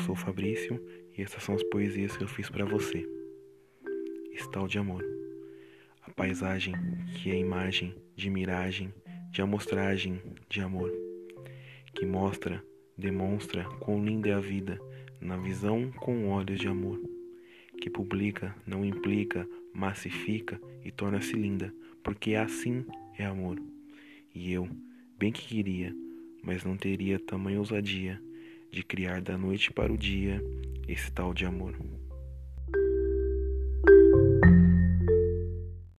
sou o Fabrício e essas são as poesias que eu fiz para você. Estal de amor. A paisagem que é imagem de miragem, de amostragem de amor, que mostra, demonstra quão linda é a vida na visão com olhos de amor, que publica, não implica, massifica e torna-se linda, porque assim é amor. E eu, bem que queria, mas não teria tamanha ousadia de criar da noite para o dia esse tal de amor.